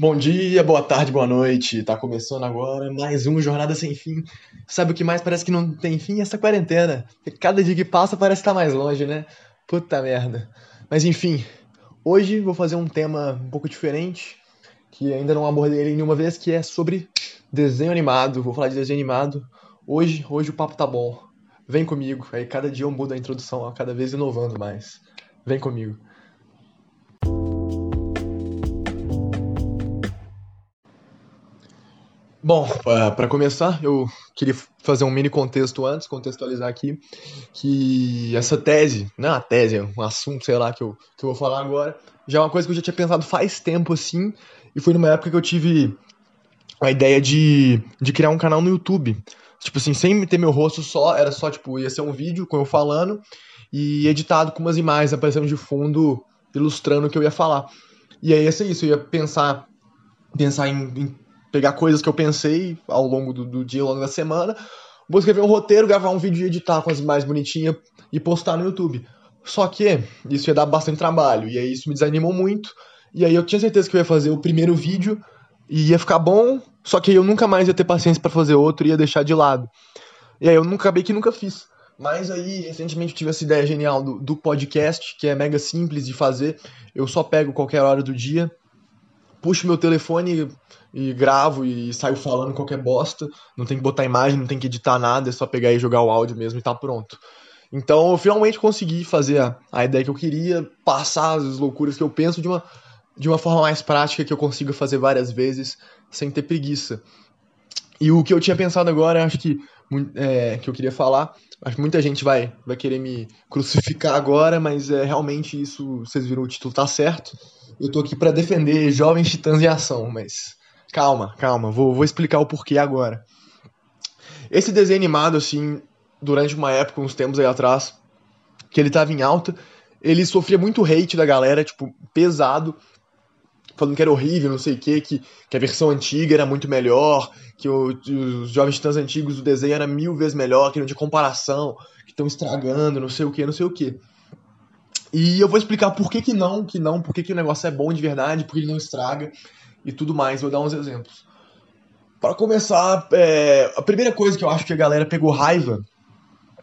Bom dia, boa tarde, boa noite. Tá começando agora mais uma jornada sem fim. Sabe o que mais parece que não tem fim? Essa quarentena. Cada dia que passa parece estar tá mais longe, né? Puta merda. Mas enfim, hoje vou fazer um tema um pouco diferente, que ainda não abordei ele nenhuma vez, que é sobre desenho animado. Vou falar de desenho animado. Hoje, hoje o papo tá bom. Vem comigo. Aí cada dia eu mudo a introdução, ó, cada vez inovando mais. Vem comigo. Bom, para começar, eu queria fazer um mini contexto antes, contextualizar aqui, que essa tese, não é uma tese, é um assunto, sei lá, que eu, que eu vou falar agora, já é uma coisa que eu já tinha pensado faz tempo, assim, e foi numa época que eu tive a ideia de, de criar um canal no YouTube. Tipo assim, sem ter meu rosto só, era só, tipo, ia ser um vídeo com eu falando e editado com umas imagens aparecendo de fundo, ilustrando o que eu ia falar. E aí ia ser isso, eu ia pensar, pensar em, em pegar coisas que eu pensei ao longo do, do dia, ao longo da semana, vou escrever um roteiro, gravar um vídeo e editar com as mais bonitinhas e postar no YouTube. Só que isso ia dar bastante trabalho, e aí isso me desanimou muito, e aí eu tinha certeza que eu ia fazer o primeiro vídeo e ia ficar bom, só que eu nunca mais ia ter paciência para fazer outro e ia deixar de lado. E aí eu nunca acabei que nunca fiz. Mas aí, recentemente, tive essa ideia genial do, do podcast, que é mega simples de fazer. Eu só pego qualquer hora do dia, puxo meu telefone e gravo e saio falando qualquer bosta. Não tem que botar imagem, não tem que editar nada, é só pegar e jogar o áudio mesmo e tá pronto. Então eu finalmente consegui fazer a, a ideia que eu queria, passar as loucuras que eu penso de uma, de uma forma mais prática que eu consiga fazer várias vezes sem ter preguiça. E o que eu tinha pensado agora, acho que, é, que eu queria falar, acho que muita gente vai, vai querer me crucificar agora, mas é realmente isso, vocês viram o título, tá certo. Eu tô aqui para defender jovens titãs em ação, mas Calma, calma, vou, vou explicar o porquê agora. Esse desenho animado, assim, durante uma época, uns tempos aí atrás, que ele tava em alta, ele sofria muito hate da galera, tipo, pesado, falando que era horrível, não sei o quê, que, que a versão antiga era muito melhor, que o, os Jovens Titãs antigos do desenho era mil vezes melhor, que não tinha comparação, que estão estragando, não sei o que, não sei o que. E eu vou explicar por que, que não, que não, por que, que o negócio é bom de verdade, por que ele não estraga e tudo mais. Vou dar uns exemplos. Para começar, é, a primeira coisa que eu acho que a galera pegou raiva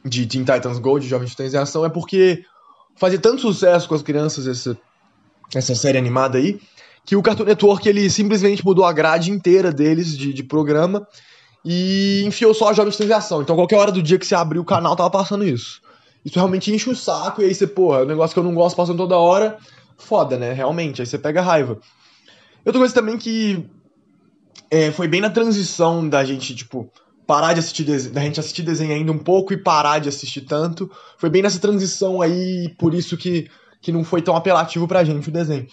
de Teen Titans Go, de Jovens Titãs em Ação, é porque fazia tanto sucesso com as crianças essa série animada aí, que o Cartoon Network ele simplesmente mudou a grade inteira deles de, de programa e enfiou só a Jovens Titãs em Ação. Então, qualquer hora do dia que você abriu o canal, tava passando isso. Isso realmente enche o saco, e aí você, porra, é um negócio que eu não gosto passando toda hora, foda, né? Realmente, aí você pega raiva. Outra coisa também que é, foi bem na transição da gente, tipo, parar de assistir desenho, da gente assistir desenho ainda um pouco e parar de assistir tanto. Foi bem nessa transição aí, por isso que, que não foi tão apelativo pra gente o desenho.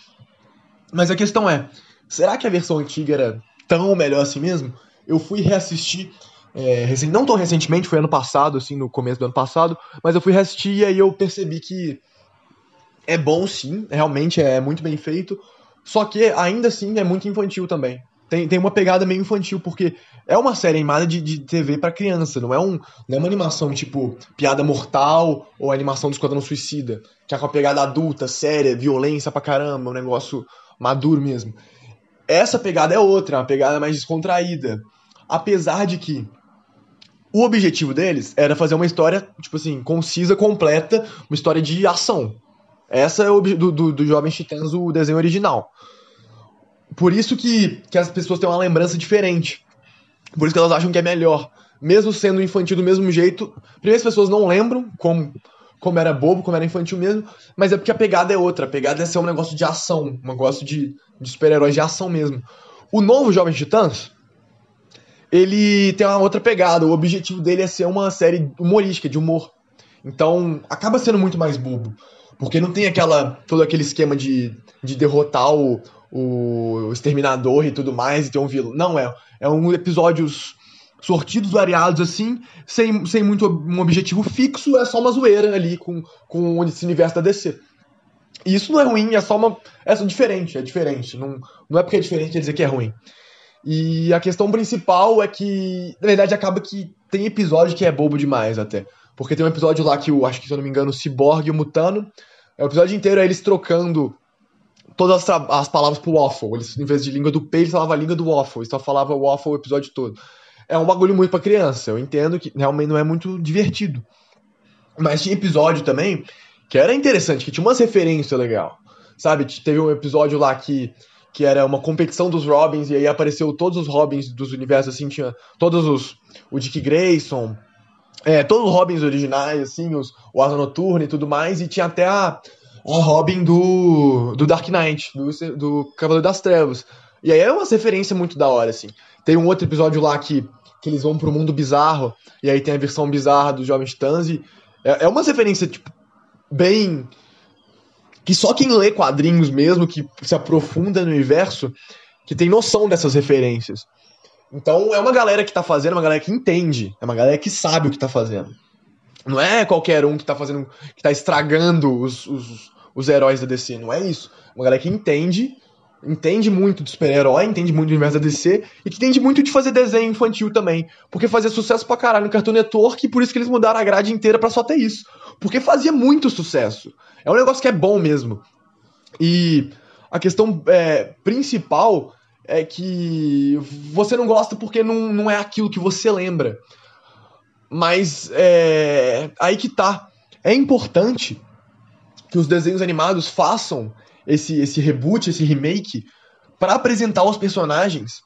Mas a questão é, será que a versão antiga era tão melhor assim mesmo? Eu fui reassistir, é, não tão recentemente, foi ano passado, assim, no começo do ano passado, mas eu fui reassistir e aí eu percebi que é bom sim, realmente é muito bem feito, só que ainda assim é muito infantil também. Tem, tem uma pegada meio infantil, porque é uma série animada de, de TV para criança, não é, um, não é uma animação tipo Piada Mortal ou animação do Esquadrão Suicida, que é com a pegada adulta, séria, violência pra caramba, um negócio maduro mesmo. Essa pegada é outra, uma pegada mais descontraída. Apesar de que o objetivo deles era fazer uma história, tipo assim, concisa, completa, uma história de ação. Essa é o do, do, do Jovens Titãs, o desenho original. Por isso que, que as pessoas têm uma lembrança diferente. Por isso que elas acham que é melhor. Mesmo sendo infantil do mesmo jeito. Primeiro as pessoas não lembram como, como era bobo, como era infantil mesmo. Mas é porque a pegada é outra. A pegada é ser um negócio de ação. Um negócio de, de super-heróis de ação mesmo. O novo Jovens Titãs, ele tem uma outra pegada. O objetivo dele é ser uma série humorística, de humor. Então, acaba sendo muito mais bobo. Porque não tem aquela todo aquele esquema de, de derrotar o, o exterminador e tudo mais e ter um vilão. Não, é, é um episódios sortidos, variados assim, sem, sem muito um objetivo fixo, é só uma zoeira ali com, com esse universo da DC. E isso não é ruim, é só uma. É só diferente, é diferente. Não, não é porque é diferente quer dizer que é ruim. E a questão principal é que, na verdade, acaba que tem episódio que é bobo demais até. Porque tem um episódio lá que o, acho que se eu não me engano, o Cyborg e o Mutano é o episódio inteiro é eles trocando todas as, as palavras pro waffle. Eles, em vez de língua do P, eles falavam a língua do waffle. Eles só falava waffle o episódio todo. É um bagulho muito pra criança. Eu entendo que realmente não é muito divertido. Mas tinha episódio também que era interessante, que tinha umas referências legal. Sabe? Teve um episódio lá que, que era uma competição dos Robins, e aí apareceu todos os Robins dos universos, assim, tinha todos os. O Dick Grayson, é, todos os Robins originais, assim, os, o Asa Noturna e tudo mais, e tinha até a, a Robin do, do Dark Knight, do, do Cavaleiro das Trevas. E aí é uma referência muito da hora, assim. Tem um outro episódio lá que, que eles vão pro mundo bizarro, e aí tem a versão bizarra dos Jovens Titãs, e é, é uma referência, tipo, bem. que só quem lê quadrinhos mesmo, que se aprofunda no universo, que tem noção dessas referências. Então é uma galera que tá fazendo, uma galera que entende, é uma galera que sabe o que tá fazendo. Não é qualquer um que tá fazendo, que tá estragando os, os, os heróis da DC, não é isso. É uma galera que entende, entende muito de super-herói, entende muito do universo da DC e que entende muito de fazer desenho infantil também. Porque fazia sucesso pra caralho no Cartoon Network e por isso que eles mudaram a grade inteira para só ter isso. Porque fazia muito sucesso. É um negócio que é bom mesmo. E a questão é, principal é que você não gosta porque não, não é aquilo que você lembra. Mas é aí que tá. É importante que os desenhos animados façam esse, esse reboot, esse remake, para apresentar os personagens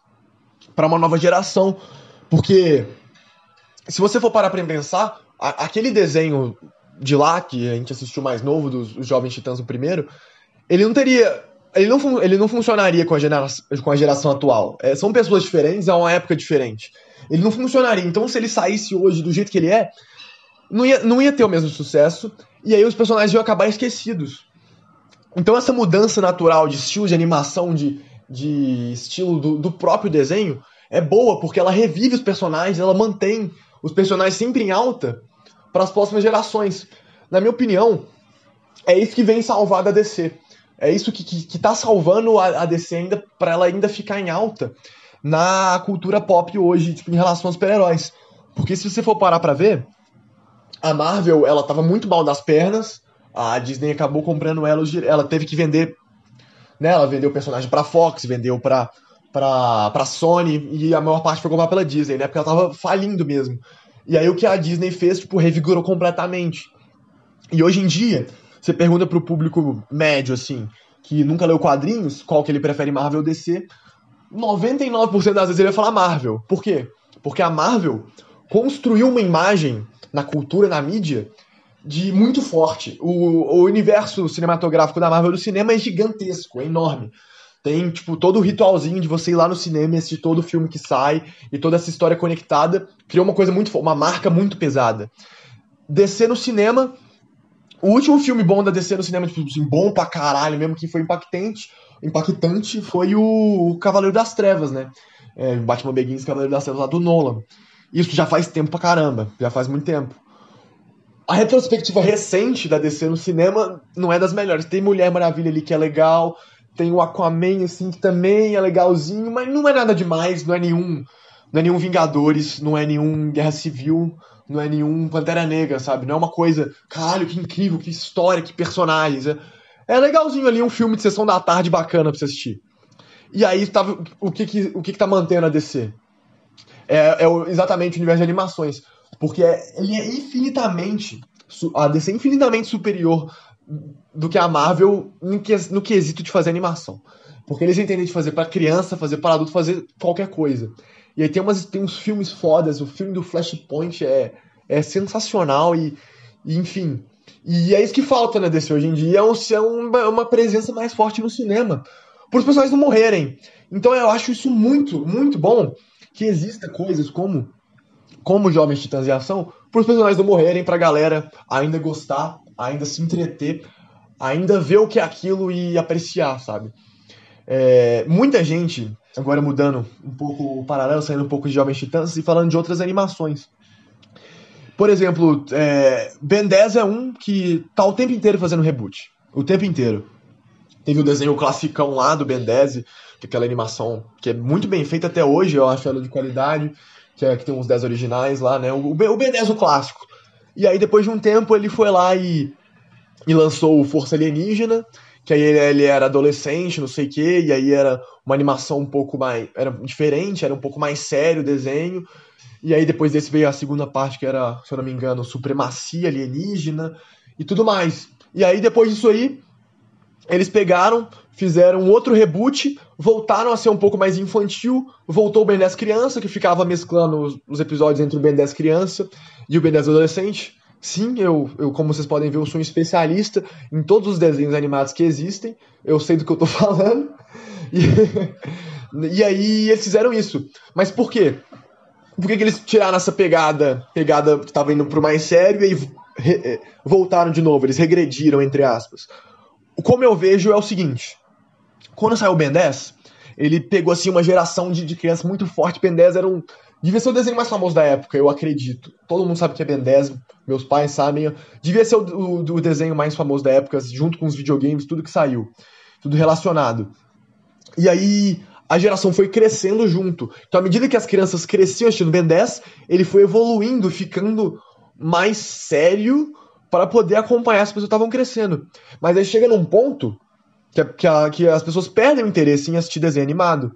para uma nova geração. Porque se você for parar pra pensar, a, aquele desenho de lá, que a gente assistiu mais novo, dos Jovens Titãs, o primeiro, ele não teria ele não, ele não funcionaria com a, gera, com a geração atual. É, são pessoas diferentes, é uma época diferente. Ele não funcionaria. Então, se ele saísse hoje do jeito que ele é, não ia, não ia ter o mesmo sucesso. E aí os personagens iam acabar esquecidos. Então, essa mudança natural de estilo de animação, de, de estilo do, do próprio desenho, é boa, porque ela revive os personagens, ela mantém os personagens sempre em alta para as próximas gerações. Na minha opinião, é isso que vem salvar da DC. É isso que, que, que tá salvando a, a DC ainda para ela ainda ficar em alta na cultura pop hoje, tipo, em relação aos super-heróis. Porque se você for parar pra ver, a Marvel, ela tava muito mal das pernas, a Disney acabou comprando ela, ela teve que vender, né, ela vendeu o personagem pra Fox, vendeu pra, pra, pra Sony, e a maior parte foi comprada pela Disney, né, porque ela tava falindo mesmo. E aí o que a Disney fez, tipo, revigorou completamente. E hoje em dia, você pergunta pro público médio, assim, que nunca leu quadrinhos, qual que ele prefere Marvel ou DC, 99% das vezes ele vai falar Marvel. Por quê? Porque a Marvel construiu uma imagem na cultura, na mídia, de muito forte. O, o universo cinematográfico da Marvel do cinema é gigantesco, é enorme. Tem, tipo, todo o ritualzinho de você ir lá no cinema e assistir todo o filme que sai e toda essa história conectada. Criou uma coisa muito uma marca muito pesada. Descer no cinema o último filme bom da DC no cinema, tipo assim, bom pra caralho mesmo, que foi impactante, impactante foi o Cavaleiro das Trevas, né? É, Batman Begins Cavaleiro das Trevas lá do Nolan. Isso já faz tempo pra caramba, já faz muito tempo. A retrospectiva recente da DC no cinema não é das melhores. Tem Mulher Maravilha ali que é legal, tem o Aquaman, assim, que também é legalzinho, mas não é nada demais, não é nenhum. Não é nenhum Vingadores, não é nenhum Guerra Civil não é nenhum Pantera Negra, sabe? Não é uma coisa, caralho, que incrível, que história, que personagens. É, é legalzinho ali, um filme de sessão da tarde bacana pra você assistir. E aí tava, o que que, o que, que tá mantendo a DC? É, é exatamente o universo de animações. Porque é, ele é infinitamente. A DC é infinitamente superior do que a Marvel no, que, no quesito de fazer animação. Porque eles entendem de fazer para criança, fazer para adulto, fazer qualquer coisa. E aí tem, umas, tem uns filmes fodas, o filme do Flashpoint é, é sensacional e, e enfim. E é isso que falta na DC hoje em dia, é, um, é uma, uma presença mais forte no cinema. Para os personagens não morrerem. Então eu acho isso muito, muito bom que exista coisas como como Jovens Titãs em Ação, para os personagens não morrerem, para a galera ainda gostar, ainda se entreter, ainda ver o que é aquilo e apreciar, sabe? É, muita gente agora mudando um pouco o paralelo, saindo um pouco de Jovens Titãs e falando de outras animações. Por exemplo, é, Ben 10 é um que tá o tempo inteiro fazendo reboot. O tempo inteiro. Teve o desenho classicão lá do Ben 10, que é aquela animação que é muito bem feita até hoje, eu acho ela de qualidade, que, é, que tem uns 10 originais lá, né? O, o Ben 10 o clássico. E aí depois de um tempo ele foi lá e, e lançou o Força Alienígena, que aí ele, ele era adolescente, não sei o quê, e aí era uma animação um pouco mais. Era diferente, era um pouco mais sério o desenho. E aí depois desse veio a segunda parte, que era, se eu não me engano, supremacia alienígena e tudo mais. E aí depois disso aí, eles pegaram, fizeram outro reboot, voltaram a ser um pouco mais infantil, voltou o Ben 10 criança, que ficava mesclando os, os episódios entre o Ben 10 criança e o Ben 10 adolescente. Sim, eu, eu, como vocês podem ver, eu sou um especialista em todos os desenhos animados que existem. Eu sei do que eu tô falando. E, e aí eles fizeram isso. Mas por quê? Por que, que eles tiraram essa pegada, pegada que tava indo pro mais sério e re, voltaram de novo? Eles regrediram, entre aspas. Como eu vejo é o seguinte. Quando saiu o Ben 10, ele pegou assim uma geração de, de crianças muito forte. Ben 10 era um, Devia ser o desenho mais famoso da época, eu acredito. Todo mundo sabe que é Ben 10, meus pais sabem. Devia ser o, o, o, desenho mais famoso da época, junto com os videogames, tudo que saiu. Tudo relacionado. E aí a geração foi crescendo junto. Então, à medida que as crianças cresciam assistindo Ben 10, ele foi evoluindo, ficando mais sério para poder acompanhar as pessoas estavam crescendo. Mas aí chega num ponto que, que, a, que as pessoas perdem o interesse em assistir desenho animado.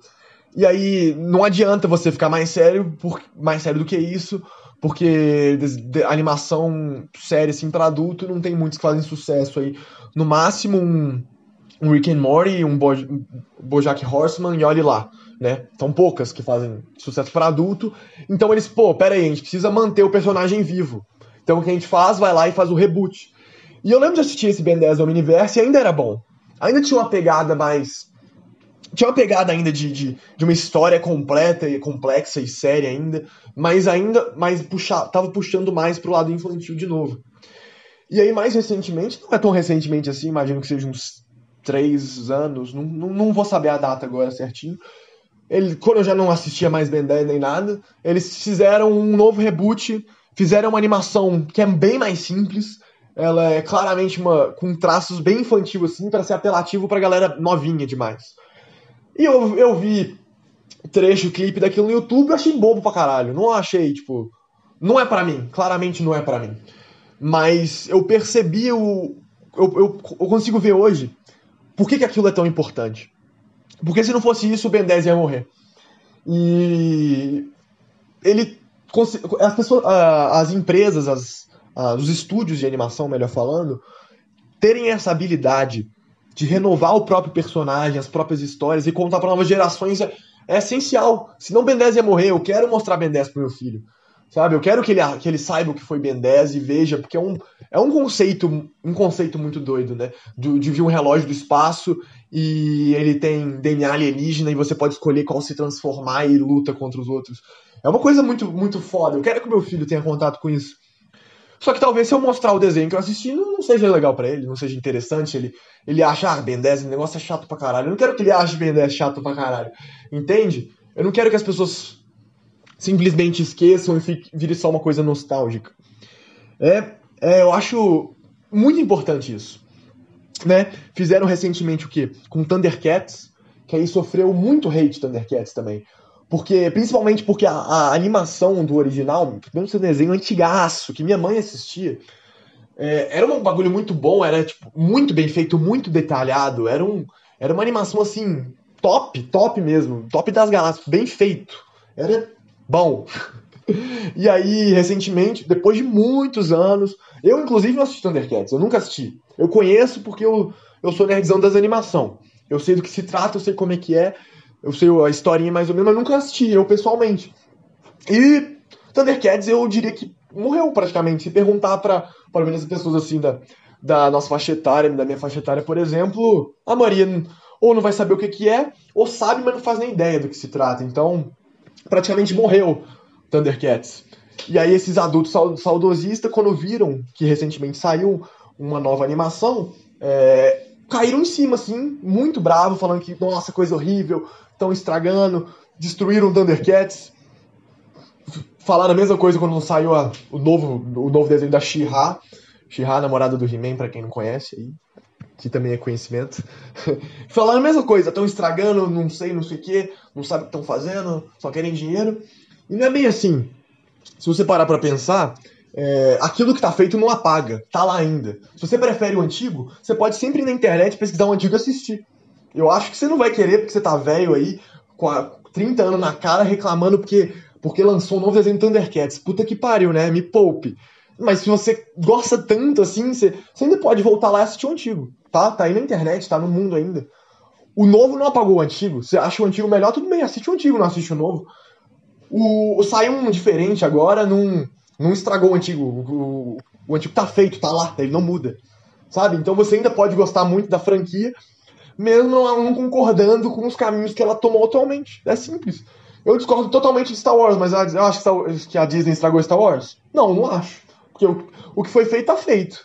E aí não adianta você ficar mais sério, por, mais sério do que isso, porque de, de, animação séria assim para adulto não tem muitos que fazem sucesso aí. No máximo um, um Rick and Morty, um, Bo, um BoJack Horseman e olhe lá, né? São poucas que fazem sucesso para adulto. Então eles, pô, pera aí, a gente precisa manter o personagem vivo. Então o que a gente faz, vai lá e faz o reboot. E eu lembro de assistir esse Ben 10 Omniverse e ainda era bom. Ainda tinha uma pegada mais tinha uma pegada ainda de, de, de, uma história completa e complexa e séria ainda, mas ainda mais puxa, tava puxando mais pro lado infantil de novo. E aí, mais recentemente, não é tão recentemente assim, imagino que seja uns três anos, não, não, não vou saber a data agora certinho. Ele, quando eu já não assistia mais Ben 10 nem nada, eles fizeram um novo reboot, fizeram uma animação que é bem mais simples, ela é claramente uma com traços bem infantil assim, para ser apelativo pra galera novinha demais. E eu, eu vi trecho, clipe daquilo no YouTube, achei bobo pra caralho. Não achei, tipo. Não é para mim, claramente não é para mim. Mas eu percebi o. Eu, eu, eu, consigo ver hoje por que, que aquilo é tão importante. Porque se não fosse isso, o Ben 10 ia morrer. E. Ele. As pessoas. As empresas, as, os estúdios de animação, melhor falando, terem essa habilidade de renovar o próprio personagem, as próprias histórias e contar para novas gerações é, é essencial. Senão Ben 10 ia morrer, eu quero mostrar Ben 10 pro meu filho. Sabe? Eu quero que ele, que ele saiba o que foi Ben 10 e veja, porque é um, é um conceito um conceito muito doido, né? De, de vir um relógio do espaço e ele tem DNA alienígena e você pode escolher qual se transformar e luta contra os outros. É uma coisa muito, muito foda. Eu quero que o meu filho tenha contato com isso. Só que talvez se eu mostrar o desenho que eu assisti, não seja legal para ele, não seja interessante, ele, ele acha, ah, Ben 10, esse negócio é chato pra caralho. Eu não quero que ele ache Ben 10 chato pra caralho. Entende? Eu não quero que as pessoas simplesmente esqueçam e fique, vire só uma coisa nostálgica. É, é, eu acho muito importante isso. Né? Fizeram recentemente o quê? Com Thundercats, que aí sofreu muito hate Thundercats também. Porque, principalmente porque a, a animação do original, mesmo seu desenho antigaço, que minha mãe assistia, é, era um bagulho muito bom, era tipo, muito bem feito, muito detalhado, era, um, era uma animação assim, top, top mesmo, top das galáxias, bem feito. Era bom. e aí, recentemente, depois de muitos anos, eu inclusive não assisti Thundercats, eu nunca assisti. Eu conheço porque eu, eu sou nerdzão das animação. Eu sei do que se trata, eu sei como é que é, eu sei a historinha mais ou menos, mas nunca assisti, eu pessoalmente. E Thundercats eu diria que morreu praticamente. Se perguntar para pelo menos as pessoas assim da, da nossa faixa etária, da minha faixa etária, por exemplo, a Maria ou não vai saber o que, que é, ou sabe, mas não faz nem ideia do que se trata. Então, praticamente morreu Thundercats. E aí esses adultos saudosistas, quando viram que recentemente saiu uma nova animação, é, caíram em cima, assim, muito bravo, falando que, nossa, coisa horrível, estão estragando, destruíram Thundercats. Falaram a mesma coisa quando saiu a, o, novo, o novo desenho da She-Ra. She-Ra, namorada do He-Man, pra quem não conhece aí. Que também é conhecimento. Falaram a mesma coisa, estão estragando, não sei, não sei o que, não sabem o que estão fazendo, só querem dinheiro. E não é bem assim. Se você parar pra pensar, é, aquilo que tá feito não apaga, tá lá ainda. Se você prefere o antigo, você pode sempre ir na internet pesquisar o antigo e assistir. Eu acho que você não vai querer, porque você tá velho aí, com 30 anos na cara, reclamando porque, porque lançou um novo desenho do Thundercats. Puta que pariu, né? Me poupe. Mas se você gosta tanto assim, você, você ainda pode voltar lá e assistir o antigo. Tá? Tá aí na internet, tá no mundo ainda. O novo não apagou o antigo. Você acha o antigo melhor, tudo bem, assiste o antigo, não assiste o novo. O, o saiu um diferente agora, não, não estragou o antigo. O, o antigo tá feito, tá lá, ele não muda. Sabe? Então você ainda pode gostar muito da franquia, mesmo não concordando com os caminhos que ela tomou atualmente. É simples. Eu discordo totalmente de Star Wars, mas eu acho que a Disney estragou Star Wars? Não, não acho. Porque o, o que foi feito tá feito.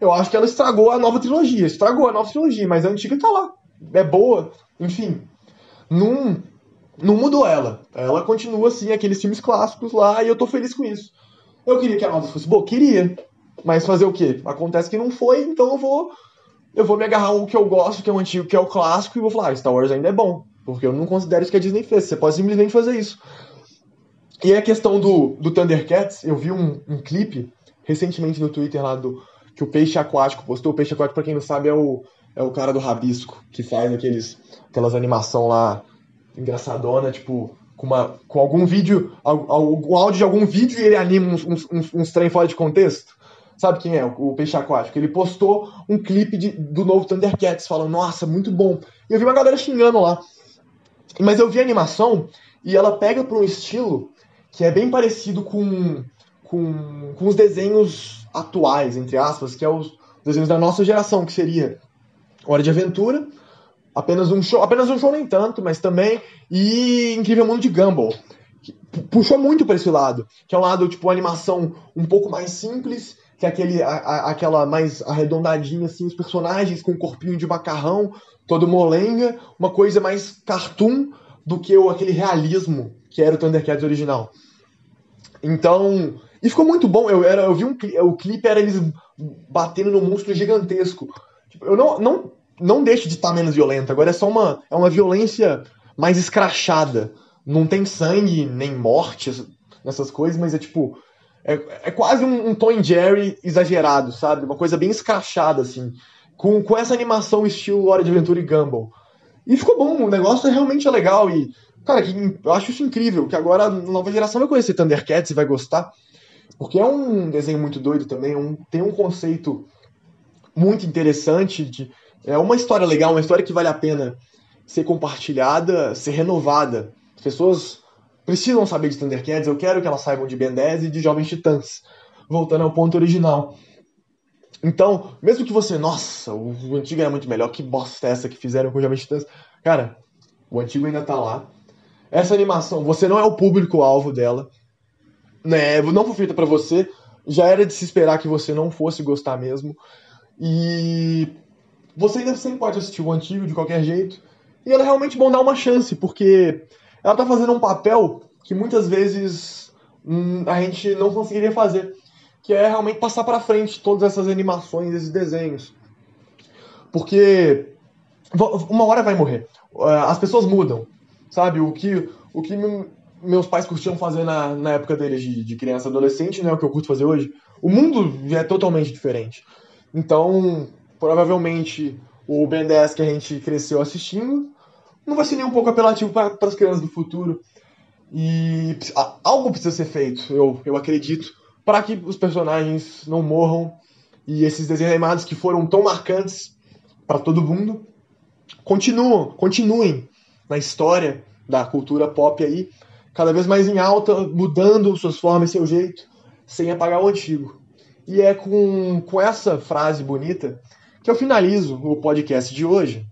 Eu acho que ela estragou a nova trilogia. Estragou a nova trilogia, mas a antiga tá lá. É boa. Enfim. Não, não mudou ela. Ela continua assim, aqueles filmes clássicos lá, e eu tô feliz com isso. Eu queria que a nova fosse boa? Queria. Mas fazer o quê? Acontece que não foi, então eu vou eu vou me agarrar ao que eu gosto, que é o antigo, que é o clássico, e vou falar, ah, Star Wars ainda é bom. Porque eu não considero isso que a Disney fez. Você pode simplesmente fazer isso. E a questão do, do Thundercats, eu vi um, um clipe recentemente no Twitter lá do que o Peixe Aquático postou. O Peixe Aquático, pra quem não sabe, é o, é o cara do Rabisco, que faz aqueles, aquelas animação lá engraçadona, tipo, com, uma, com algum vídeo, o áudio de algum vídeo e ele anima uns, uns, uns, uns trem fora de contexto. Sabe quem é? O Peixe Aquático. Ele postou um clipe de, do novo Thundercats, falando, nossa, muito bom. E eu vi uma galera xingando lá. Mas eu vi a animação e ela pega para um estilo que é bem parecido com, com, com os desenhos atuais, entre aspas, que é os desenhos da nossa geração, que seria Hora de Aventura, apenas um show, apenas um show nem tanto, mas também, e Incrível Mundo de Gumball. Puxou muito para esse lado, que é um lado, tipo, animação um pouco mais simples que é aquele, a, a, aquela mais arredondadinha, assim, os personagens com um corpinho de macarrão, todo molenga, uma coisa mais cartoon do que o, aquele realismo que era o Thundercats original. Então, e ficou muito bom. Eu, era, eu vi um o clipe era eles batendo no monstro gigantesco. Tipo, eu não, não, não deixo de estar menos violento. Agora é só uma, é uma violência mais escrachada. Não tem sangue nem morte nessas coisas, mas é tipo é, é quase um, um Tom Jerry exagerado, sabe? Uma coisa bem escrachada, assim. Com, com essa animação estilo Hora de Aventura e Gumball. E ficou bom, o negócio é realmente legal. E, cara, que, eu acho isso incrível, que agora a nova geração vai conhecer Thundercats e vai gostar. Porque é um desenho muito doido também, é um, tem um conceito muito interessante. De, é uma história legal, uma história que vale a pena ser compartilhada, ser renovada. As pessoas precisam saber de Thundercats, eu quero que elas saibam de Ben 10 e de Jovens Titãs. Voltando ao ponto original. Então, mesmo que você, nossa, o antigo era muito melhor, que bosta é essa que fizeram com o Jovens Titãs? Cara, o antigo ainda tá lá. Essa animação, você não é o público-alvo dela. Né? Não foi feita para você. Já era de se esperar que você não fosse gostar mesmo. E você ainda sempre pode assistir o antigo de qualquer jeito. E ela é realmente bom dar uma chance, porque ela tá fazendo um papel que muitas vezes hum, a gente não conseguiria fazer, que é realmente passar para frente todas essas animações, esses desenhos. Porque uma hora vai morrer. É, as pessoas mudam, sabe? O que, o que meus pais curtiam fazer na, na época deles de, de criança adolescente não é o que eu curto fazer hoje. O mundo é totalmente diferente. Então, provavelmente, o Ben 10 que a gente cresceu assistindo não vai ser nem um pouco apelativo para as crianças do futuro. E algo precisa ser feito, eu, eu acredito, para que os personagens não morram e esses desenhos animados que foram tão marcantes para todo mundo continuam, continuem na história da cultura pop aí, cada vez mais em alta, mudando suas formas e seu jeito, sem apagar o antigo. E é com, com essa frase bonita que eu finalizo o podcast de hoje.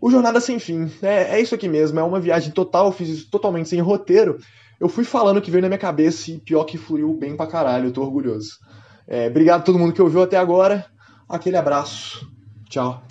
O Jornada Sem Fim. É, é isso aqui mesmo, é uma viagem total, eu fiz isso totalmente sem roteiro. Eu fui falando o que veio na minha cabeça e pior que fluiu bem pra caralho, eu tô orgulhoso. É, obrigado a todo mundo que ouviu até agora. Aquele abraço. Tchau.